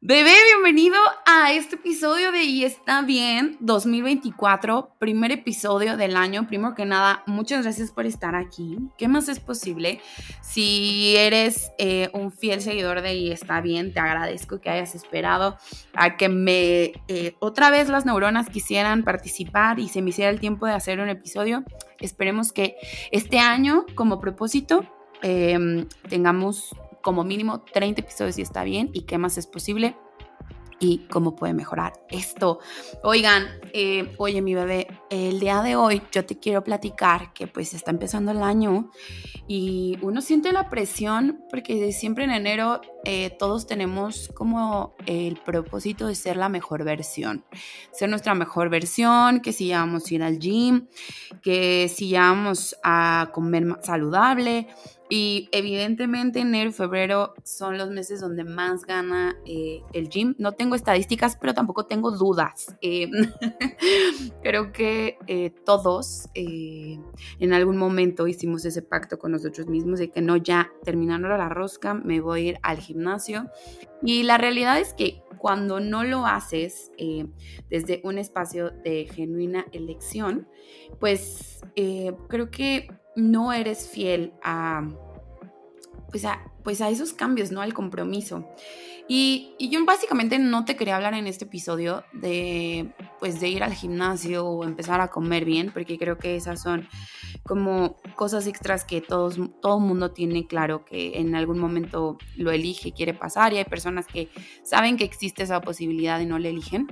Bebé, bienvenido a este episodio de Y está bien 2024, primer episodio del año. Primero que nada, muchas gracias por estar aquí. ¿Qué más es posible? Si eres eh, un fiel seguidor de Y está bien, te agradezco que hayas esperado a que me eh, otra vez las neuronas quisieran participar y se me hiciera el tiempo de hacer un episodio. Esperemos que este año, como propósito, em, tengamos como mínimo 30 episodios y está bien y qué más es posible y cómo puede mejorar esto. Oigan, eh, oye mi bebé, el día de hoy yo te quiero platicar que pues está empezando el año y uno siente la presión porque siempre en enero eh, todos tenemos como el propósito de ser la mejor versión, ser nuestra mejor versión, que si ya vamos a ir al gym, que si ya vamos a comer más saludable, y evidentemente enero y febrero son los meses donde más gana eh, el gym. No tengo estadísticas, pero tampoco tengo dudas. Eh, creo que eh, todos en algún momento hicimos ese pacto con nosotros mismos de que no, ya terminando la rosca, me voy a ir al gimnasio. Y la realidad es que cuando no lo haces desde un espacio de genuina elección, pues creo que no eres fiel a, pues a, pues a esos cambios, ¿no? Al compromiso. Y, yo básicamente no te quería hablar en este episodio de, pues de ir al gimnasio o empezar a comer bien, porque creo que esas son como cosas extras que todos, todo mundo tiene claro que en algún momento lo elige, quiere pasar, y hay personas que saben que existe esa posibilidad y no le eligen,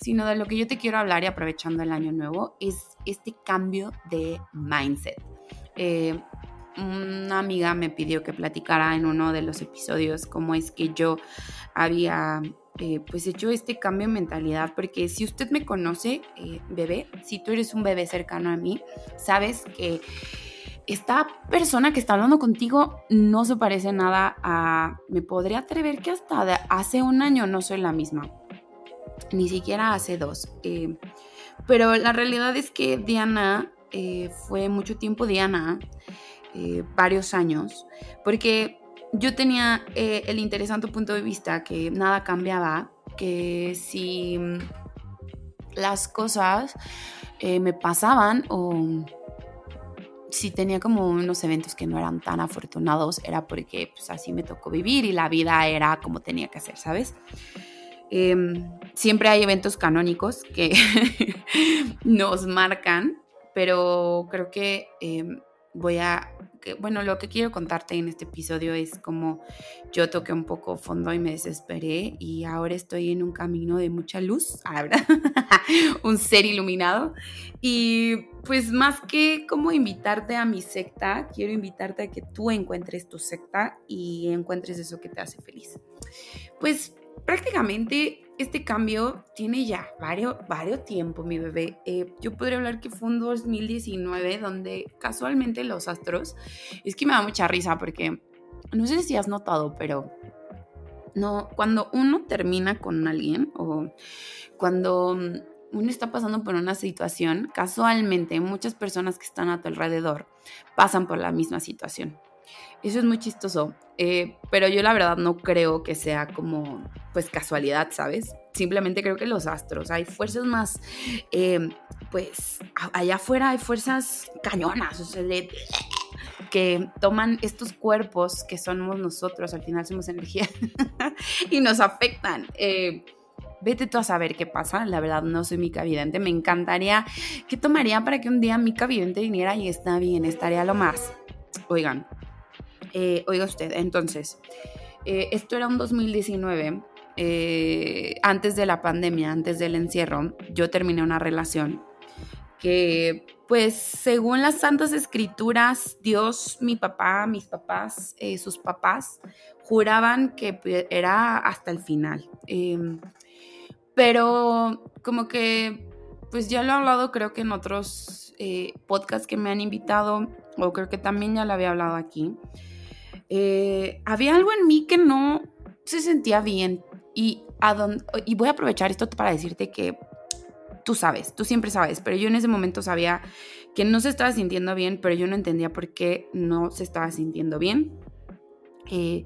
sino de lo que yo te quiero hablar y aprovechando el año nuevo es este cambio de mindset. Eh, una amiga me pidió que platicara en uno de los episodios cómo es que yo había eh, pues hecho este cambio de mentalidad, porque si usted me conoce, eh, bebé, si tú eres un bebé cercano a mí, sabes que esta persona que está hablando contigo no se parece nada a, me podría atrever que hasta hace un año no soy la misma, ni siquiera hace dos. pero la realidad es que Diana eh, fue mucho tiempo Diana, eh, varios años, porque yo tenía eh, el interesante punto de vista que nada cambiaba, que si mm, las cosas me pasaban o si tenía como unos eventos que no eran tan afortunados, era porque pues, así me tocó vivir y la vida era como tenía que ser, ¿sabes? Em, siempre hay eventos canónicos que nos marcan pero creo que em, voy a, bueno, lo que quiero contarte en este episodio es como yo toqué un poco fondo y me desesperé y ahora estoy en un camino de mucha luz, ¿verdad? un ser iluminado. Y pues más que como invitarte a mi secta, quiero invitarte a que tú encuentres tu secta y encuentres eso que te hace feliz. Pues prácticamente este cambio tiene ya varios, varios tiempo, mi bebé. Eh, yo podría hablar que fue un 2019 donde casualmente los astros, es que me da mucha risa porque no sé si has notado, pero no, cuando uno termina con alguien o cuando uno está pasando por una situación, casualmente muchas personas que están a tu alrededor pasan por la misma situación. Eso es muy chistoso, eh, pero yo la verdad no creo que sea como, pues, casualidad, ¿sabes? Simplemente creo que los astros, hay fuerzas más, eh, pues, allá afuera hay fuerzas cañonas, o sea, que toman estos cuerpos que somos nosotros, al final somos energía, y nos afectan. Eh, vete tú a saber qué pasa, la verdad no soy mica vidente, me encantaría, ¿qué tomaría para que un día mica vidente viniera y está bien, estaría lo más? Oigan, eh, oiga usted, entonces, eh, esto era un 2019, eh, antes de la pandemia, antes del encierro, yo terminé una relación que, pues, según las santas escrituras, Dios, mi papá, mis papás, sus papás, juraban que pues, era hasta el final. Em, pero como que, pues ya lo he hablado creo que en otros podcasts que me han invitado, o creo que también ya lo había hablado aquí. Eh, había algo en mí que no se sentía bien y, y voy a aprovechar esto para decirte que tú sabes, tú siempre sabes, pero yo en ese momento sabía que no se estaba sintiendo bien, pero yo no entendía por qué no se estaba sintiendo bien. Eh,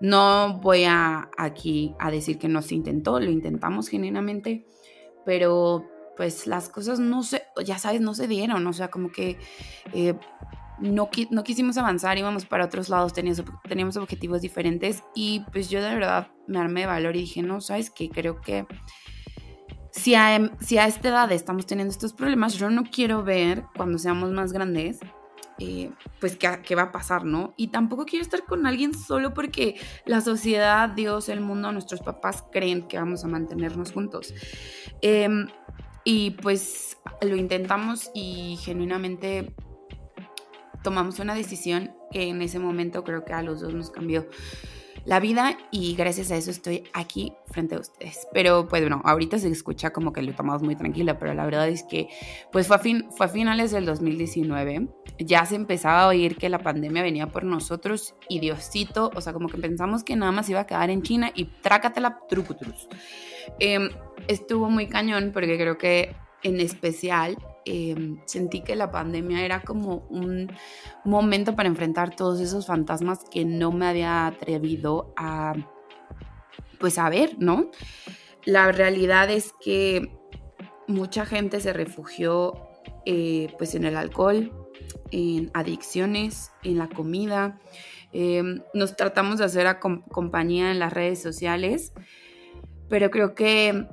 no voy a aquí a decir que no se intentó, lo intentamos genuinamente, pero pues las cosas no se, ya sabes, no se dieron, o sea, como que eh, no, no, quisimos avanzar, íbamos para otros lados, teníamos, objetivos diferentes y pues yo de verdad me armé de valor y dije, no, sabes que creo que si a, si a esta edad estamos teniendo estos problemas, yo no quiero ver cuando seamos más grandes eh, pues ¿qué, va a pasar, ¿no? Y tampoco quiero estar con alguien solo porque la sociedad, Dios, el mundo, nuestros papás creen que vamos a mantenernos juntos. Em, y pues lo intentamos y genuinamente tomamos una decisión que en ese momento creo que a los dos nos cambió la vida y gracias a eso estoy aquí frente a ustedes. Pero pues bueno, ahorita se escucha como que lo tomamos muy tranquila, pero la verdad es que pues fue a, fin, fue finales del 2019, ya se empezaba a oír que la pandemia venía por nosotros y Diosito, o sea, como que pensamos que nada más iba a quedar en China y trácatela trucutrus. Eh, estuvo muy cañón porque creo que en especial Em, sentí que la pandemia era como un momento para enfrentar todos esos fantasmas que no me había atrevido a, pues a ver, ¿no? La realidad es que mucha gente se refugió eh, pues en el alcohol, en adicciones, en la comida. Em, nos tratamos de hacer compañía en las redes sociales, pero creo que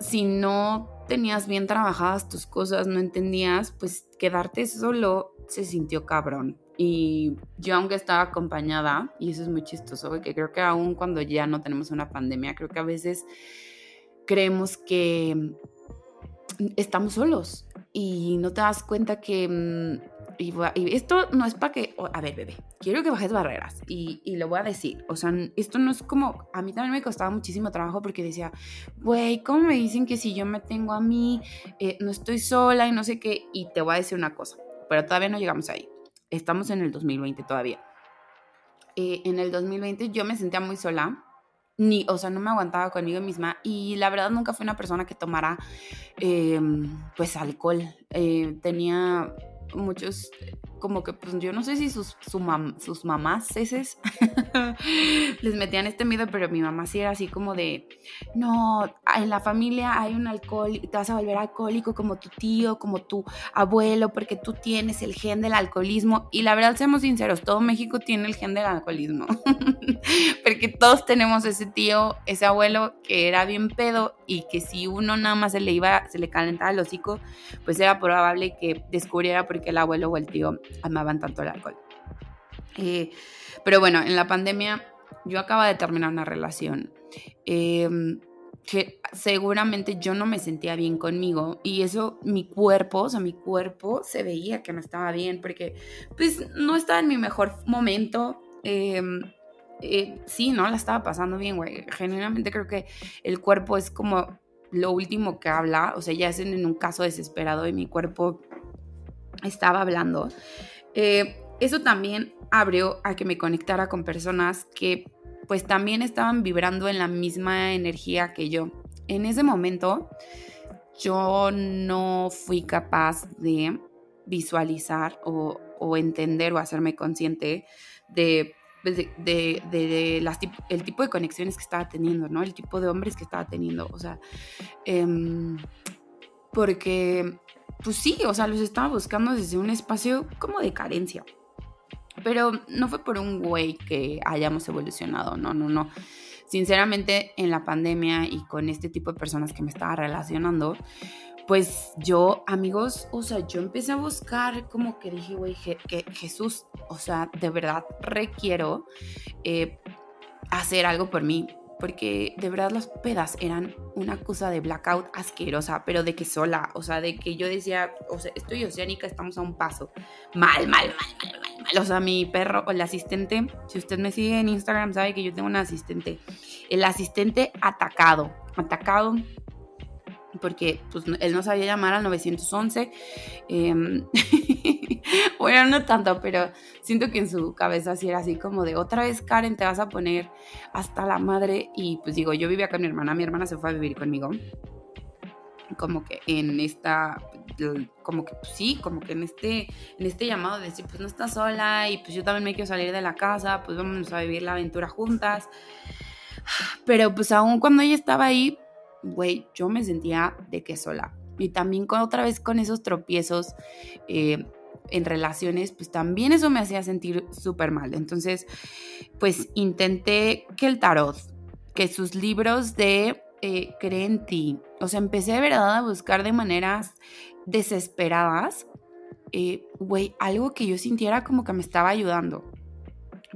si no tenías bien trabajadas tus cosas, no entendías, pues quedarte solo se sintió cabrón. Y yo aunque estaba acompañada, y eso es muy chistoso, porque creo que aún cuando ya no tenemos una pandemia, creo que a veces creemos que estamos solos y no te das cuenta que y, esto no es para que, a ver, bebé, quiero que bajes barreras y, y, lo voy a decir. O sea, esto no es como, a mí también me costaba muchísimo trabajo porque decía, güey, ¿cómo me dicen que si yo me tengo a mí, eh, no estoy sola y no sé qué? Y te voy a decir una cosa, pero todavía no llegamos ahí. Estamos en el 2020 todavía. Eh, en el 2020 yo me sentía muy sola. Ni, o sea, no me aguantaba conmigo misma y la verdad nunca fui una persona que tomara em, pues alcohol. Eh, tenía muchos como que pues yo no sé si sus, sus mamás eses les metían este miedo, pero mi mamá sí era así como de, no, en la familia hay un alcohol, te vas a volver alcohólico como tu tío, como tu abuelo, porque tú tienes el gen del alcoholismo. Y la verdad, seamos sinceros, todo México tiene el gen del alcoholismo, porque todos tenemos ese tío, ese abuelo que era bien pedo y que si uno nada más se le iba, se le calentaba el hocico, pues era probable que descubriera porque el abuelo o el tío amaban tanto el alcohol. Eh, pero bueno, en la pandemia yo acaba de terminar una relación em, que seguramente yo no me sentía bien conmigo y eso mi cuerpo, o sea, mi cuerpo se veía que no estaba bien porque pues no estaba en mi mejor momento. Em, eh, sí, no la estaba pasando bien, güey. Genuinamente creo que el cuerpo es como lo último que habla, o sea, ya es en un caso desesperado y mi cuerpo estaba hablando. Eh, eso también abrió a que me conectara con personas que pues también estaban vibrando en la misma energía que yo. En ese momento yo no fui capaz de visualizar o, entender o hacerme consciente de, pues, de, las, el tipo de conexiones que estaba teniendo, ¿no? El tipo de hombres que estaba teniendo. O sea, em, porque pues sí, o sea, los estaba buscando desde un espacio como de carencia. Pero no fue por un güey que hayamos evolucionado, no, no, no. Sinceramente, en la pandemia y con este tipo de personas que me estaba relacionando, pues yo, amigos, o sea, yo empecé a buscar como que dije, güey, que Jesús, o sea, de verdad requiero eh, hacer algo por mí, porque de verdad las pedas eran una cosa de blackout asquerosa, pero de que sola, o sea, de que yo decía, o sea, estoy oceánica, estamos a un paso. Mal, mal, mal, mal, mal, mal. O sea, mi perro o el asistente, si usted me sigue en Instagram, sabe que yo tengo un asistente. El asistente atacado, atacado porque pues, él no sabía llamar al 911. Em, bueno, no tanto, pero siento que en su cabeza sí era así como de otra vez, Karen, te vas a poner hasta la madre. Y pues digo, yo vivía con mi hermana, mi hermana se fue a vivir conmigo. como que en esta, como que pues sí, como que en este, en este llamado de decir, pues no estás sola y pues yo también me quiero salir de la casa, pues vamos a vivir la aventura juntas. Pero pues aún cuando ella estaba ahí, güey, yo me sentía de que sola. Y también con, otra vez con esos tropiezos eh, en relaciones, pues también eso me hacía sentir súper mal. Entonces, pues intenté que el tarot, que sus libros de eh, Cree en ti, o sea, empecé de verdad a buscar de maneras desesperadas, eh, güey, algo que yo sintiera como que me estaba ayudando.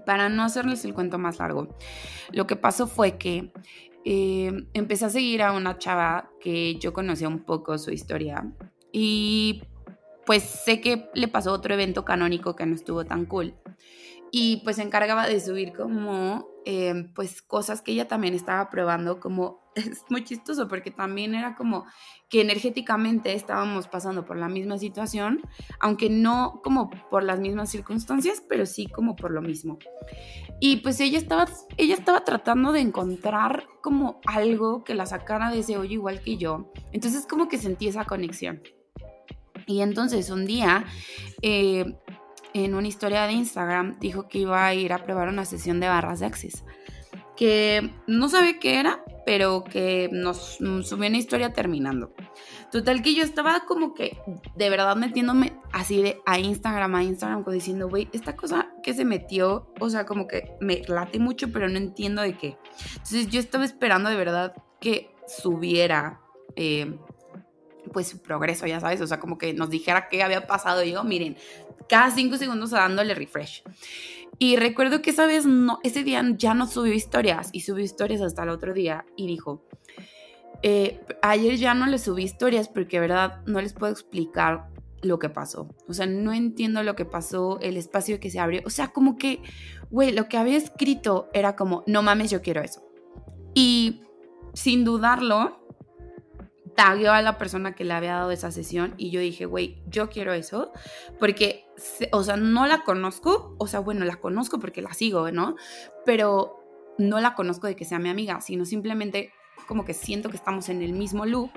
Para no hacerles el cuento más largo, lo que pasó fue que eh, empecé a seguir a una chava que yo conocía un poco su historia y pues sé que le pasó otro evento canónico que no estuvo tan cool y pues se encargaba de subir como eh, pues cosas que ella también estaba probando como es muy chistoso porque también era como que energéticamente estábamos pasando por la misma situación, aunque no como por las mismas circunstancias, pero sí como por lo mismo. Y pues ella estaba, ella estaba tratando de encontrar como algo que la sacara de ese hoyo igual que yo. Entonces como que sentí esa conexión. Y entonces un día eh, en una historia de Instagram dijo que iba a ir a probar una sesión de barras de Access. Que no sabe qué era, pero que nos subió una historia terminando. Total que yo estaba como que de verdad metiéndome así de a Instagram, a Instagram, como diciendo, güey, esta cosa que se metió, o sea, como que me late mucho, pero no entiendo de qué. Entonces yo estaba esperando de verdad que subiera eh, pues su progreso, ya sabes, o sea, como que nos dijera qué había pasado. Y yo, miren, cada cinco segundos dándole refresh. Y recuerdo que esa vez, no, ese día ya no subió historias y subió historias hasta el otro día y dijo, eh, ayer ya no le subí historias porque, verdad, no les puedo explicar lo que pasó. O sea, no entiendo lo que pasó, el espacio que se abrió. O sea, como que, güey, lo que había escrito era como, no mames, yo quiero eso. Y sin dudarlo, tagueó a la persona que le había dado esa sesión y yo dije, güey, yo quiero eso, porque, o sea, no la conozco, o sea, bueno, la conozco porque la sigo, ¿no? Pero no la conozco de que sea mi amiga, sino simplemente como que siento que estamos en el mismo loop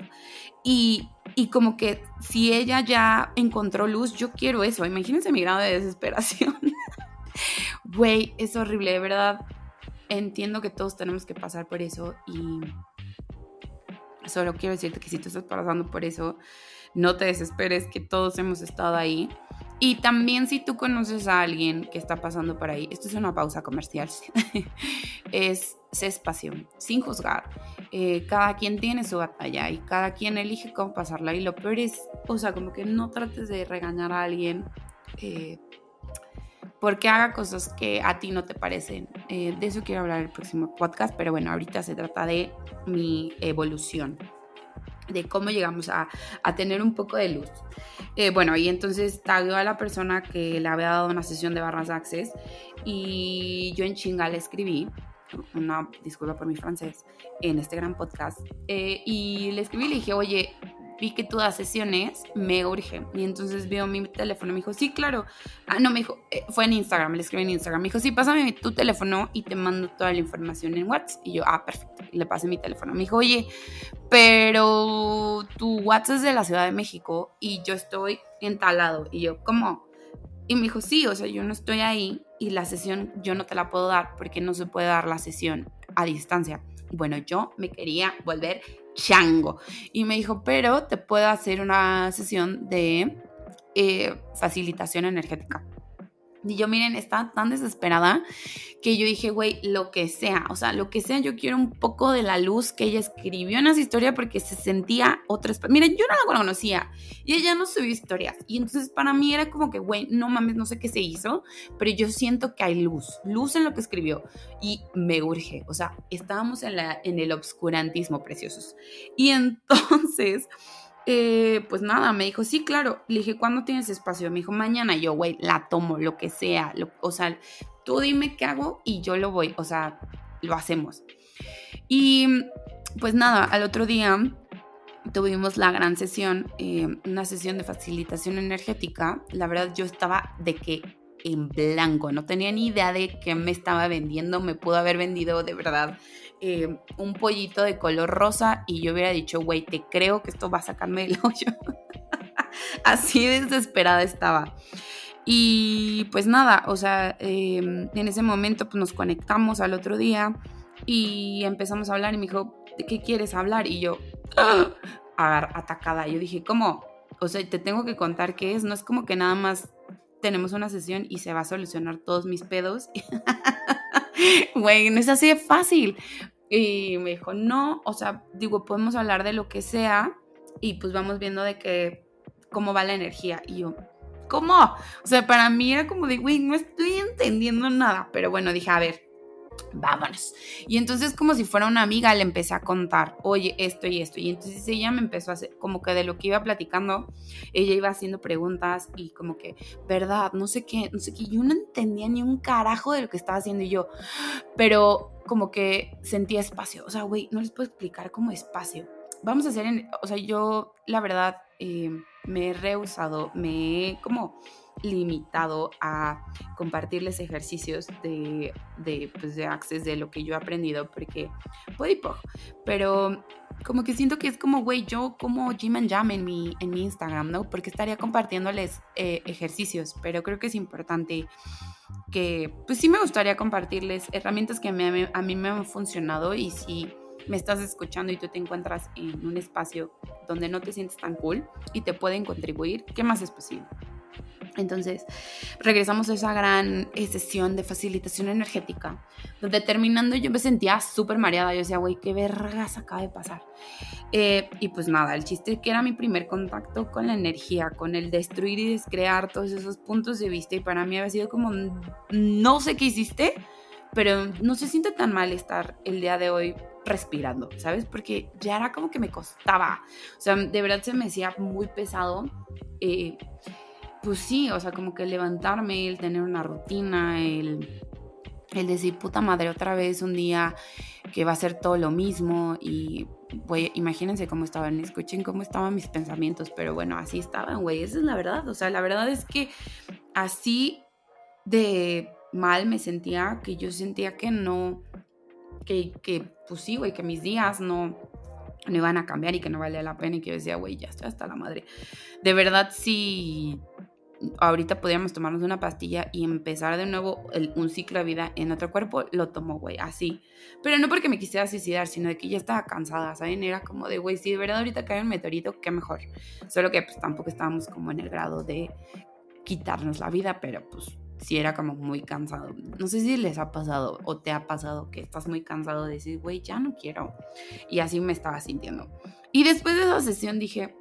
y, y como que si ella ya encontró luz, yo quiero eso, imagínense mi grado de desesperación. Güey, es horrible, de verdad. Entiendo que todos tenemos que pasar por eso y Solo quiero decirte que si tú estás pasando por eso, no te desesperes, que todos hemos estado ahí. Y también si tú conoces a alguien que está pasando por ahí, esto es una pausa comercial, es, espacio, sin juzgar. Eh, cada quien tiene su batalla y cada quien elige cómo pasarla. Y lo peor es, o sea, como que no trates de regañar a alguien eh, porque haga cosas que a ti no te parecen. Eh, de eso quiero hablar en el próximo podcast, pero bueno, ahorita se trata de mi evolución, de cómo llegamos a, tener un poco de luz. Eh, bueno, y entonces tagueó a la persona que le había dado una sesión de barras access y yo en chinga le escribí, una disculpa por mi francés, en este gran podcast, eh, y le escribí y le dije, oye, vi que tú das sesiones, me urge. Y entonces vio mi teléfono, me dijo, sí, claro. Ah, no, me dijo, eh, fue en Instagram, le escribí en Instagram. Me dijo, sí, pásame tu teléfono y te mando toda la información en WhatsApp. Y yo, ah, perfecto. le pasé mi teléfono. Me dijo, oye, pero tu WhatsApp es de la Ciudad de México y yo estoy entalado. Y yo, ¿cómo? Y me dijo, sí, o sea, yo no estoy ahí y la sesión yo no te la puedo dar porque no se puede dar la sesión a distancia. Bueno, yo me quería volver chango. Y me dijo, pero te puedo hacer una sesión de eh, facilitación energética. Y yo, miren, estaba tan desesperada que yo dije, güey, lo que sea, o sea, lo que sea, yo quiero un poco de la luz que ella escribió en esa historia porque se sentía otra... Miren, yo no la conocía y ella no subió historias. Y entonces para mí era como que, güey, no mames, no sé qué se hizo, pero yo siento que hay luz, luz en lo que escribió y me urge. O sea, estábamos en, la, en el obscurantismo, preciosos. Y entonces... Eh, pues nada, me dijo, sí, claro. Le dije, ¿cuándo tienes espacio? Me dijo, mañana. yo, güey, la tomo, lo que sea. o sea, tú dime qué hago y yo lo voy. O sea, lo hacemos. Y pues nada, al otro día tuvimos la gran sesión, eh, una sesión de facilitación energética. La verdad, yo estaba de que en blanco, no tenía ni idea de qué me estaba vendiendo. Me pudo haber vendido de verdad eh, un pollito de color rosa y yo hubiera dicho, güey, te creo que esto va a sacarme el hoyo. Así desesperada estaba. Y pues nada, o sea, em, en ese momento pues nos conectamos al otro día y empezamos a hablar y me dijo, ¿de qué quieres hablar? Y yo, ¡ah! atacada. Yo dije, ¿cómo? O sea, te tengo que contar qué es. No es como que nada más tenemos una sesión y se va a solucionar todos mis pedos. Güey, no es así de fácil. Y me dijo, no, o sea, digo, podemos hablar de lo que sea y pues vamos viendo de que, cómo va la energía. Y yo, ¿cómo? O sea, para mí era como de, güey, no estoy entendiendo nada. Pero bueno, dije, a ver, vámonos. Y entonces como si fuera una amiga le empecé a contar, oye, esto y esto. Y entonces ella me empezó a hacer, como que de lo que iba platicando, ella iba haciendo preguntas y como que, verdad, no sé qué, no sé qué. Yo no entendía ni un carajo de lo que estaba haciendo y yo, pero como que sentía espacio. O sea, güey, no les puedo explicar como espacio. Vamos a hacer, en, o sea, yo la verdad eh, me he rehusado, me he como limitado a compartirles ejercicios de, de, pues de access de lo que yo he aprendido, porque puede ir pero como que siento que es como, güey, yo como Jim and Jam en mi, en mi Instagram, ¿no? Porque estaría compartiéndoles eh, ejercicios, pero creo que es importante que, pues sí me gustaría compartirles herramientas que mí, a mí me han funcionado y si me estás escuchando y tú te encuentras en un espacio donde no te sientes tan cool y te pueden contribuir, ¿qué más es posible? Entonces, regresamos a esa gran eh, sesión de facilitación energética, donde terminando yo me sentía súper mareada. Yo decía, güey, qué vergas acaba de pasar. Eh, y pues nada, el chiste que era mi primer contacto con la energía, con el destruir y descrear todos esos puntos de vista. Y para mí había sido como, no sé qué hiciste, pero no se siente tan mal estar el día de hoy respirando, ¿sabes? Porque ya era como que me costaba. O sea, de verdad se me hacía muy pesado. Eh, pues sí, o sea, como que levantarme, el tener una rutina, el, el decir, puta madre, otra vez un día que va a ser todo lo mismo y, güey, imagínense cómo estaban, escuchen cómo estaban mis pensamientos, pero bueno, así estaban, güey, esa es la verdad, o sea, la verdad es que así de mal me sentía, que yo sentía que no, que, que pues sí, güey, que mis días no, no iban a cambiar y que no valía la pena y que yo decía, güey, ya estoy hasta la madre. De verdad, sí, ahorita podríamos tomarnos una pastilla y empezar de nuevo un ciclo de vida en otro cuerpo, lo tomo, güey, así. Pero no porque me quisiera suicidar, sino de que ya estaba cansada, ¿saben? Era como de, güey, si de verdad ahorita cae un meteorito, qué mejor. Solo que pues tampoco estábamos como en el grado de quitarnos la vida, pero pues sí era como muy cansado. No sé si les ha pasado o te ha pasado que estás muy cansado de decir, güey, ya no quiero. Y así me estaba sintiendo. Y después de esa sesión dije,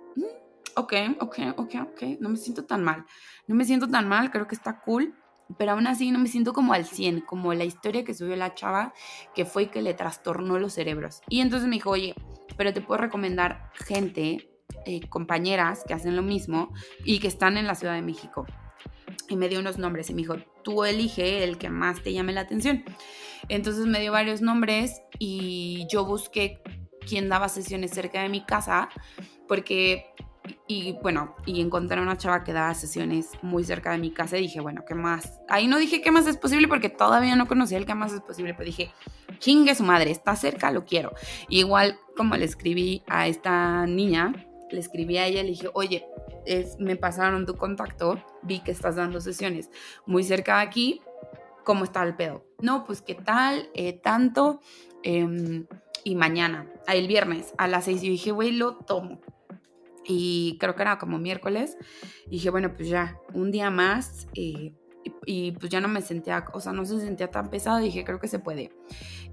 ok, ok, ok, ok, no me siento tan mal. No me siento tan mal, creo que está cool, pero aún así no me siento como al 100, como la historia que subió la chava, que fue que le trastornó los cerebros. Y entonces me dijo, oye, pero te puedo recomendar gente, eh, compañeras que hacen lo mismo y que están en la Ciudad de México. Y me dio unos nombres y me dijo, tú elige el que más te llame la atención. Entonces me dio varios nombres y yo busqué quién daba sesiones cerca de mi casa porque y bueno, y encontré a una chava que daba sesiones muy cerca de mi casa y dije, bueno, ¿qué más? Ahí no dije qué más es posible porque todavía no conocía el qué más es posible, pero dije, chingue su madre, está cerca, lo quiero. igual como le escribí a esta niña, le escribí a ella, le dije, oye, me pasaron tu contacto, vi que estás dando sesiones muy cerca de aquí, ¿cómo está el pedo? No, pues qué tal, eh, tanto, em, y mañana, el viernes a las seis, y dije, güey, lo tomo y creo que era como miércoles. Y dije, bueno, pues ya, un día más. Eh, y, pues ya no me sentía, o sea, no se sentía tan pesado. Dije, creo que se puede.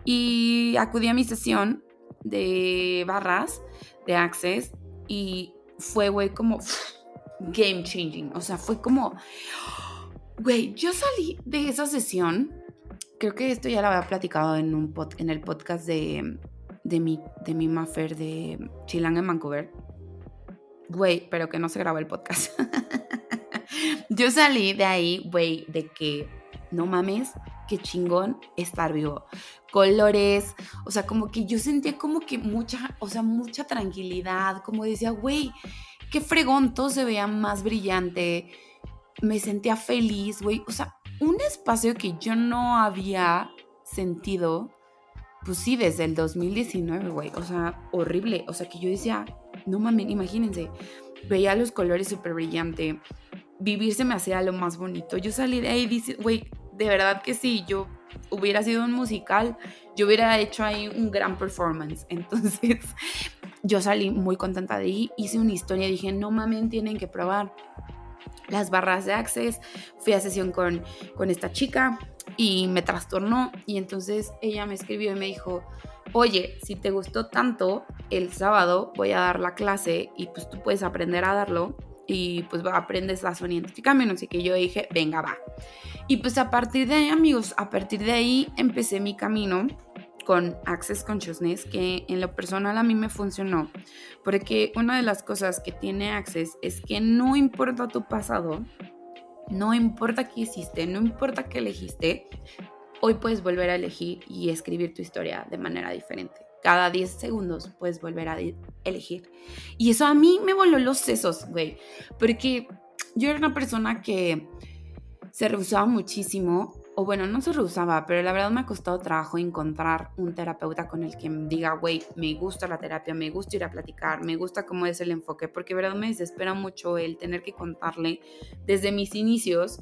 Y acudí a mi sesión de barras, de Access. Y fue, güey, como game changing. O sea, fue como, güey, yo salí de esa sesión. Creo que esto ya lo había platicado en, un en el podcast de, de, mi, de mi Maffer de Chilang en Vancouver güey, pero que no se grabó el podcast. yo salí de ahí, güey, de que no mames, qué chingón estar vivo. Colores, o sea, como que yo sentía como que mucha, o sea, mucha tranquilidad, como decía, güey, qué fregón, todo se veía más brillante, me sentía feliz, güey, o sea, un espacio que yo no había sentido pues sí, desde el 2019, güey. O sea, horrible. O sea, que yo decía, no mames, imagínense, veía los colores súper brillante. Vivirse me hacía lo más bonito. Yo salí de ahí dice, güey, de verdad que sí, yo hubiera sido un musical, yo hubiera hecho ahí un gran performance. Entonces, yo salí muy contenta de ahí, hice una historia dije, no mames, tienen que probar las barras de Access. Fui a sesión con, con esta chica y me trastornó y entonces ella me escribió y me dijo, oye, si te gustó tanto, el sábado voy a dar la clase y pues tú puedes aprender a darlo y pues aprendes y cambios, no sé qué. Yo dije, venga, va. Y pues a partir de ahí, amigos, a partir de ahí empecé mi camino con Access Consciousness, que en lo personal a mí me funcionó, porque una de las cosas que tiene Access es que no importa tu pasado, no importa qué hiciste, no importa qué elegiste, hoy puedes volver a elegir y escribir tu historia de manera diferente. Cada 10 segundos puedes volver a elegir. Y eso a mí me voló los sesos, güey. Porque yo era una persona que se rehusaba muchísimo o bueno, no se rehusaba, pero la verdad me ha costado trabajo encontrar un terapeuta con el que diga, güey, me gusta la terapia, me gusta ir a platicar, me gusta cómo es el enfoque, porque verdad me desespera mucho el tener que contarle desde mis inicios,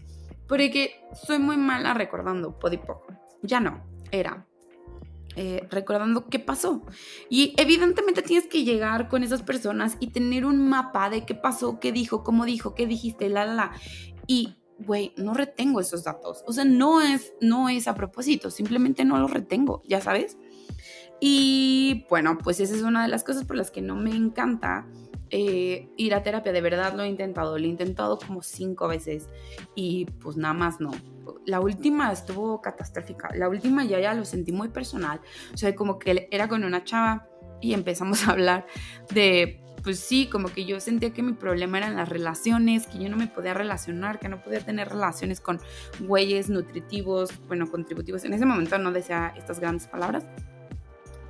porque soy muy mala recordando, poco. Ya no, era. Eh, recordando qué pasó. Y evidentemente tienes que llegar con esas personas y tener un mapa de qué pasó, qué dijo, cómo dijo, qué dijiste, la, la, la. Y güey, no retengo esos datos. O sea, no es, no es a propósito, simplemente no los retengo, ya sabes. Y bueno, pues esa es una de las cosas por las que no me encanta eh, ir a terapia. De verdad lo he intentado, lo he intentado como cinco veces y pues nada más no. La última estuvo catastrófica. La última ya ya lo sentí muy personal. O sea, como que era con una chava y empezamos a hablar de pues sí, como que yo sentía que mi problema eran las relaciones, que yo no me podía relacionar, que no podía tener relaciones con güeyes nutritivos, bueno, contributivos. En ese momento no decía estas grandes palabras,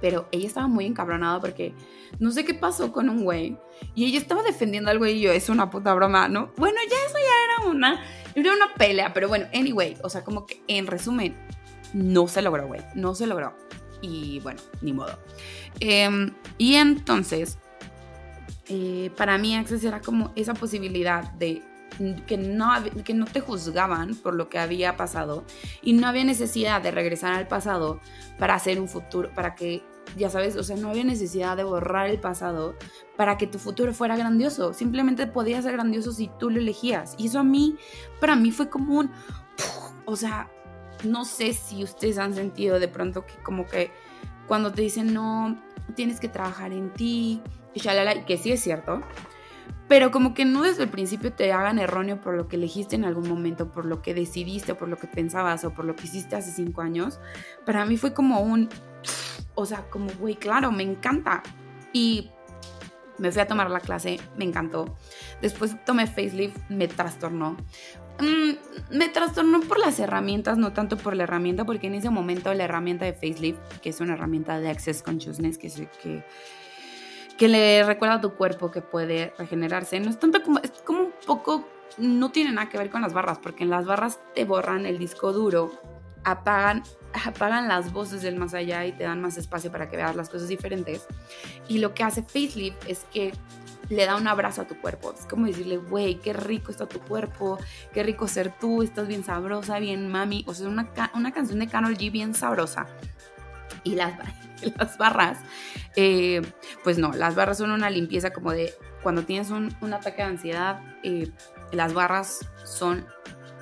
pero ella estaba muy encabronada porque no sé qué pasó con un güey y ella estaba defendiendo al güey y yo, es una puta broma, ¿no? Bueno, ya eso ya era una, era una pelea, pero bueno, anyway, o sea, como que en resumen, no se logró, güey, no se logró. Y bueno, ni modo. Em, y entonces, eh, para mí Access era como esa posibilidad de que no, que no te juzgaban por lo que había pasado y no había necesidad de regresar al pasado para hacer un futuro, para que, ya sabes, o sea, no había necesidad de borrar el pasado para que tu futuro fuera grandioso, simplemente podía ser grandioso si tú lo elegías. Y eso a mí, para mí fue como un, o sea, no sé si ustedes han sentido de pronto que como que cuando te dicen no, tienes que trabajar en ti, y que sí es cierto, pero como que no desde el principio te hagan erróneo por lo que elegiste en algún momento, por lo que decidiste, por lo que pensabas, o por lo que hiciste hace cinco años, para mí fue como un, o sea, como, güey, claro, me encanta. Y me fui a tomar la clase, me encantó. Después tomé facelift, me trastornó. Mm, me trastornó por las herramientas, no tanto por la herramienta, porque en ese momento la herramienta de facelift, que es una herramienta de Access Consciousness, que, que que le recuerda a tu cuerpo que puede regenerarse. No es tanto como, es como un poco, no tiene nada que ver con las barras, porque en las barras te borran el disco duro, apagan, apagan las voces del más allá y te dan más espacio para que veas las cosas diferentes. Y lo que hace Facelift es que le da un abrazo a tu cuerpo. Es como decirle, güey, qué rico está tu cuerpo, qué rico ser tú, estás bien sabrosa, bien mami. O sea, una, una canción de Carol G bien sabrosa. Y las, las barras, eh, pues no, las barras son una limpieza como de cuando tienes un, ataque de ansiedad, eh, las barras son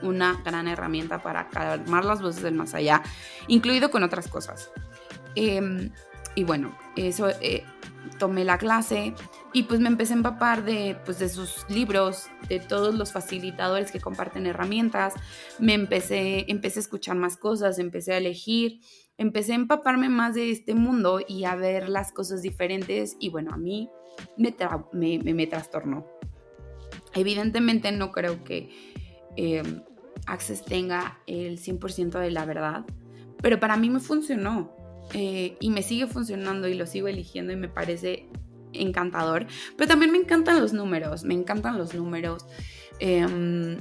una gran herramienta para calmar las voces del más allá, incluido con otras cosas. Em, y bueno, eso eh, tomé la clase y pues me empecé a empapar de, pues, de sus libros, de todos los facilitadores que comparten herramientas. Me empecé, empecé a escuchar más cosas, empecé a elegir empecé a empaparme más de este mundo y a ver las cosas diferentes y bueno, a mí me, me, trastornó. Evidentemente no creo que em, Access tenga el 100% de la verdad, pero para mí me funcionó eh, y me sigue funcionando y lo sigo eligiendo y me parece encantador. Pero también me encantan los números, me encantan los números. Em,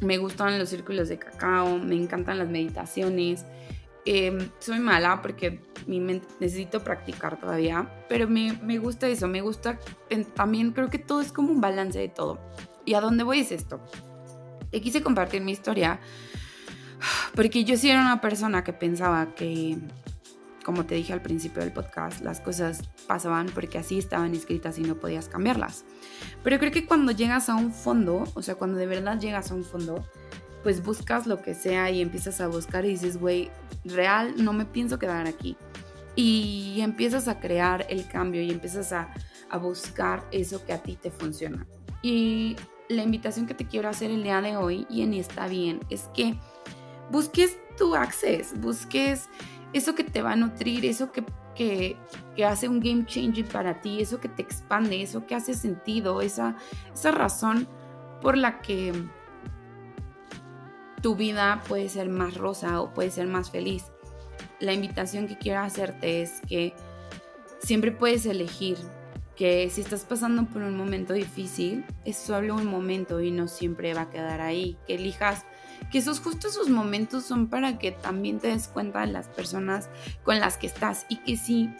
me gustan los círculos de cacao, me encantan las meditaciones. Em, soy mala porque necesito practicar todavía, pero me, me gusta eso, me gusta también creo que todo es como un balance de todo. ¿Y a dónde voy es esto? Te quise compartir mi historia porque yo sí era una persona que pensaba que, como te dije al principio del podcast, las cosas pasaban porque así estaban escritas y no podías cambiarlas. Pero creo que cuando llegas a un fondo, o sea, cuando de verdad llegas a un fondo, pues buscas lo que sea y empiezas a buscar y dices, güey, real, no me pienso quedar aquí. Y empiezas a crear el cambio y empiezas a, a buscar eso que a ti te funciona. Y la invitación que te quiero hacer el día de hoy, y en Está Bien, es que busques tu access, busques eso que te va a nutrir, eso que, que, que, hace un game changer para ti, eso que te expande, eso que hace sentido, esa, esa razón por la que tu vida puede ser más rosa o puede ser más feliz. La invitación que quiero hacerte es que siempre puedes elegir que si estás pasando por un momento difícil, es solo un momento y no siempre va a quedar ahí. Que elijas que esos justo esos momentos son para que también te des cuenta de las personas con las que estás y que si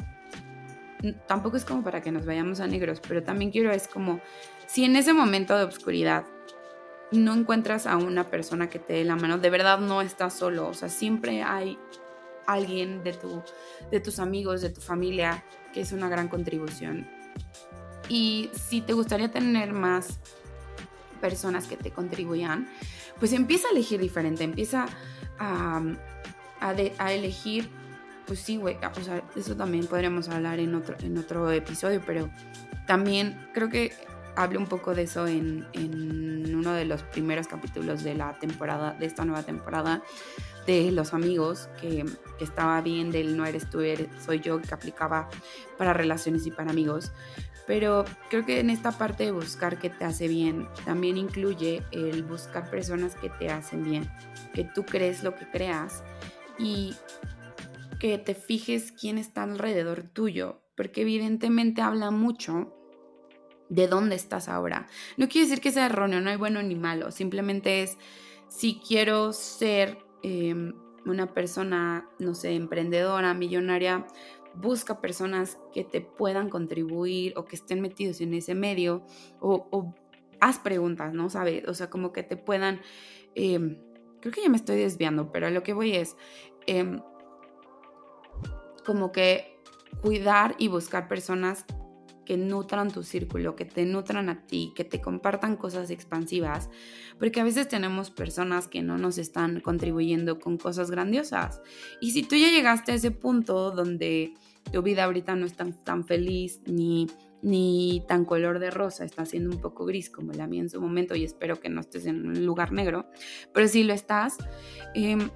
tampoco es como para que nos vayamos a negros, pero también quiero es como si en ese momento de oscuridad no encuentras a una persona que te dé la mano, de verdad no estás solo, o sea, siempre hay alguien de, tu, de tus amigos, de tu familia, que es una gran contribución. Y si te gustaría tener más personas que te contribuyan, pues empieza a elegir diferente, empieza a, a, elegir, pues sí, güey, o sea, eso también podríamos hablar en otro, en otro episodio, pero también creo que hablé un poco de eso en, uno de los primeros capítulos de la temporada, de esta nueva temporada, de los amigos, que, estaba bien del no eres tú, soy yo, que aplicaba para relaciones y para amigos. Pero creo que en esta parte de buscar qué te hace bien, también incluye el buscar personas que te hacen bien, que tú crees lo que creas y que te fijes quién está alrededor tuyo, porque evidentemente habla mucho de dónde estás ahora. No quiere decir que sea erróneo, no hay bueno ni malo, simplemente es si quiero ser em, una persona, no sé, emprendedora, millonaria, busca personas que te puedan contribuir o que estén metidos en ese medio o, haz preguntas, ¿no? ¿Sabes? O sea, como que te puedan... Em, creo que ya me estoy desviando, pero lo que voy es em, como que cuidar y buscar personas que nutran tu círculo, que te nutran a ti, que te compartan cosas expansivas, porque a veces tenemos personas que no nos están contribuyendo con cosas grandiosas. Y si tú ya llegaste a ese punto donde tu vida ahorita no es tan, tan feliz ni ni tan color de rosa, está siendo un poco gris como la mía en su momento y espero que no estés en un lugar negro, pero si lo estás, em,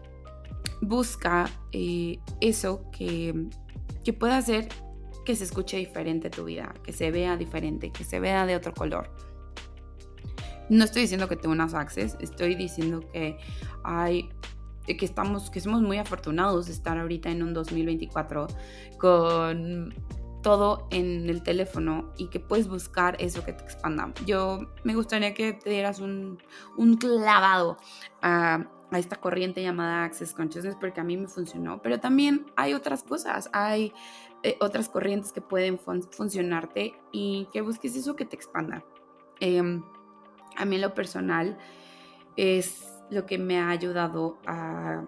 busca eh, eso que, que pueda hacer que se escuche diferente tu vida, que se vea diferente, que se vea de otro color. No estoy diciendo que te unas access, estoy diciendo que hay que estamos que somos muy afortunados de estar ahorita en un 2024 con todo en el teléfono y que puedes buscar eso que te expanda. Yo me gustaría que te dieras un, un clavado a, a, esta corriente llamada Access Consciousness porque a mí me funcionó, pero también hay otras cosas, hay eh, otras corrientes que pueden funcionarte y que busques eso que te expanda. Em, a mí lo personal es lo que me ha ayudado a,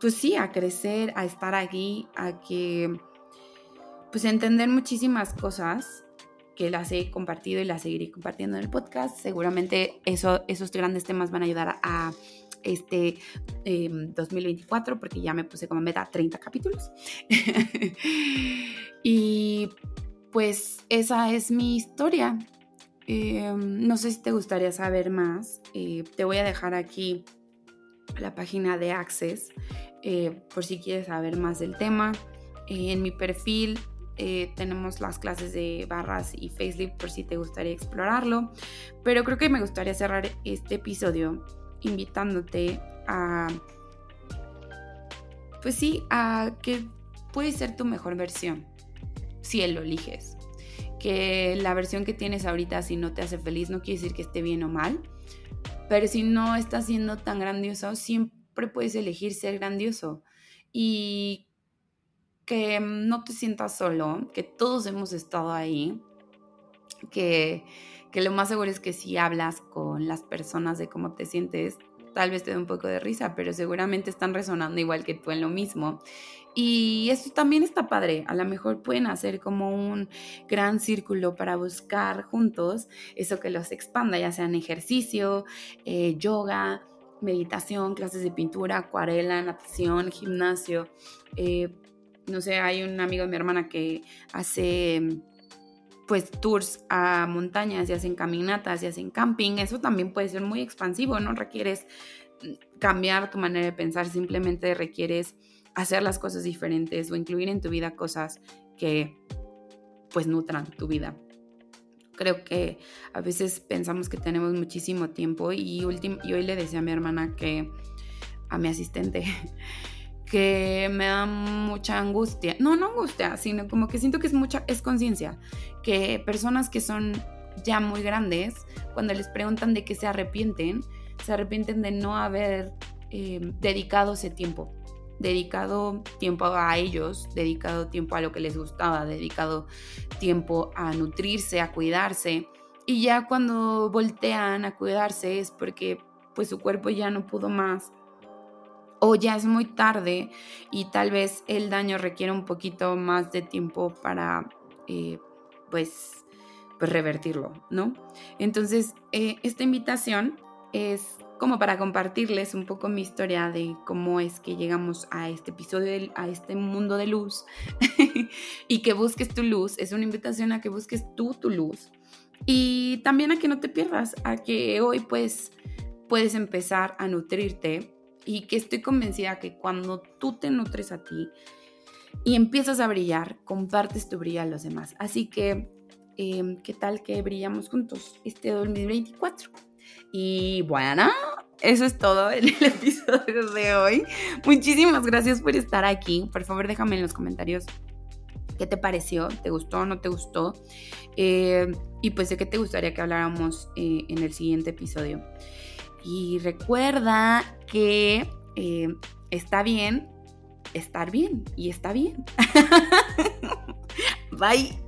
pues sí, a crecer, a estar aquí, a que, pues entender muchísimas cosas que las he compartido y las seguiré compartiendo en el podcast. Seguramente eso, esos grandes temas van a ayudar a este 2024 em, porque ya me puse como meta 30 capítulos. y pues esa es mi historia. Em, no sé si te gustaría saber más. Eh, te voy a dejar aquí la página de Access eh, por si quieres saber más del tema. Eh, en mi perfil tenemos las clases de barras y facelift por si te gustaría explorarlo. Pero creo que me gustaría cerrar este episodio invitándote a, pues sí, a que puede ser tu mejor versión, si él lo eliges. Que la versión que tienes ahorita, si no te hace feliz, no quiere decir que esté bien o mal, pero si no está siendo tan grandioso, siempre puedes elegir ser grandioso. y que no te sientas solo, que todos hemos estado ahí, que, que lo más seguro es que si hablas con las personas de cómo te sientes, tal vez te dé un poco de risa, pero seguramente están resonando igual que tú en lo mismo. Y eso también está padre. A lo mejor pueden hacer como un gran círculo para buscar juntos eso que los expanda, ya sean ejercicio, eh, yoga, meditación, clases de pintura, acuarela, natación, gimnasio. Eh, no sé, hay un amigo de mi hermana que hace pues tours a montañas y hacen caminatas y hacen camping, eso también puede ser muy expansivo, no requieres mm, cambiar tu manera de pensar, simplemente requieres hacer las cosas diferentes o incluir en tu vida cosas que pues nutran tu vida. Creo que a veces pensamos que tenemos muchísimo tiempo y, y hoy le decía a mi hermana que, a mi asistente, que me da mucha angustia. No, no angustia, sino como que siento que es mucha, es conciencia. Que personas que son ya muy grandes, cuando les preguntan de qué se arrepienten, se arrepienten de no haber eh, dedicado ese tiempo dedicado tiempo a ellos, dedicado tiempo a lo que les gustaba, dedicado tiempo a nutrirse, a cuidarse. Y ya cuando voltean a cuidarse es porque pues su cuerpo ya no pudo más o ya es muy tarde y tal vez el daño requiere un poquito más de tiempo para eh, pues, pues revertirlo, ¿no? Entonces, eh, esta invitación es como para compartirles un poco mi historia de cómo es que llegamos a este episodio, a este mundo de luz y que busques tu luz. Es una invitación a que busques tú tu luz y también a que no te pierdas, a que hoy pues puedes empezar a nutrirte y que estoy convencida que cuando tú te nutres a ti y empiezas a brillar, compartes tu brillo a los demás. Así que, em, ¿qué tal que brillamos juntos este 2024? Y bueno, eso es todo en el episodio de hoy. Muchísimas gracias por estar aquí. Por favor, déjame en los comentarios qué te pareció, te gustó o no te gustó. Eh, y pues de qué te gustaría que habláramos eh, en el siguiente episodio. Y recuerda que eh, está bien estar bien y está bien. Bye.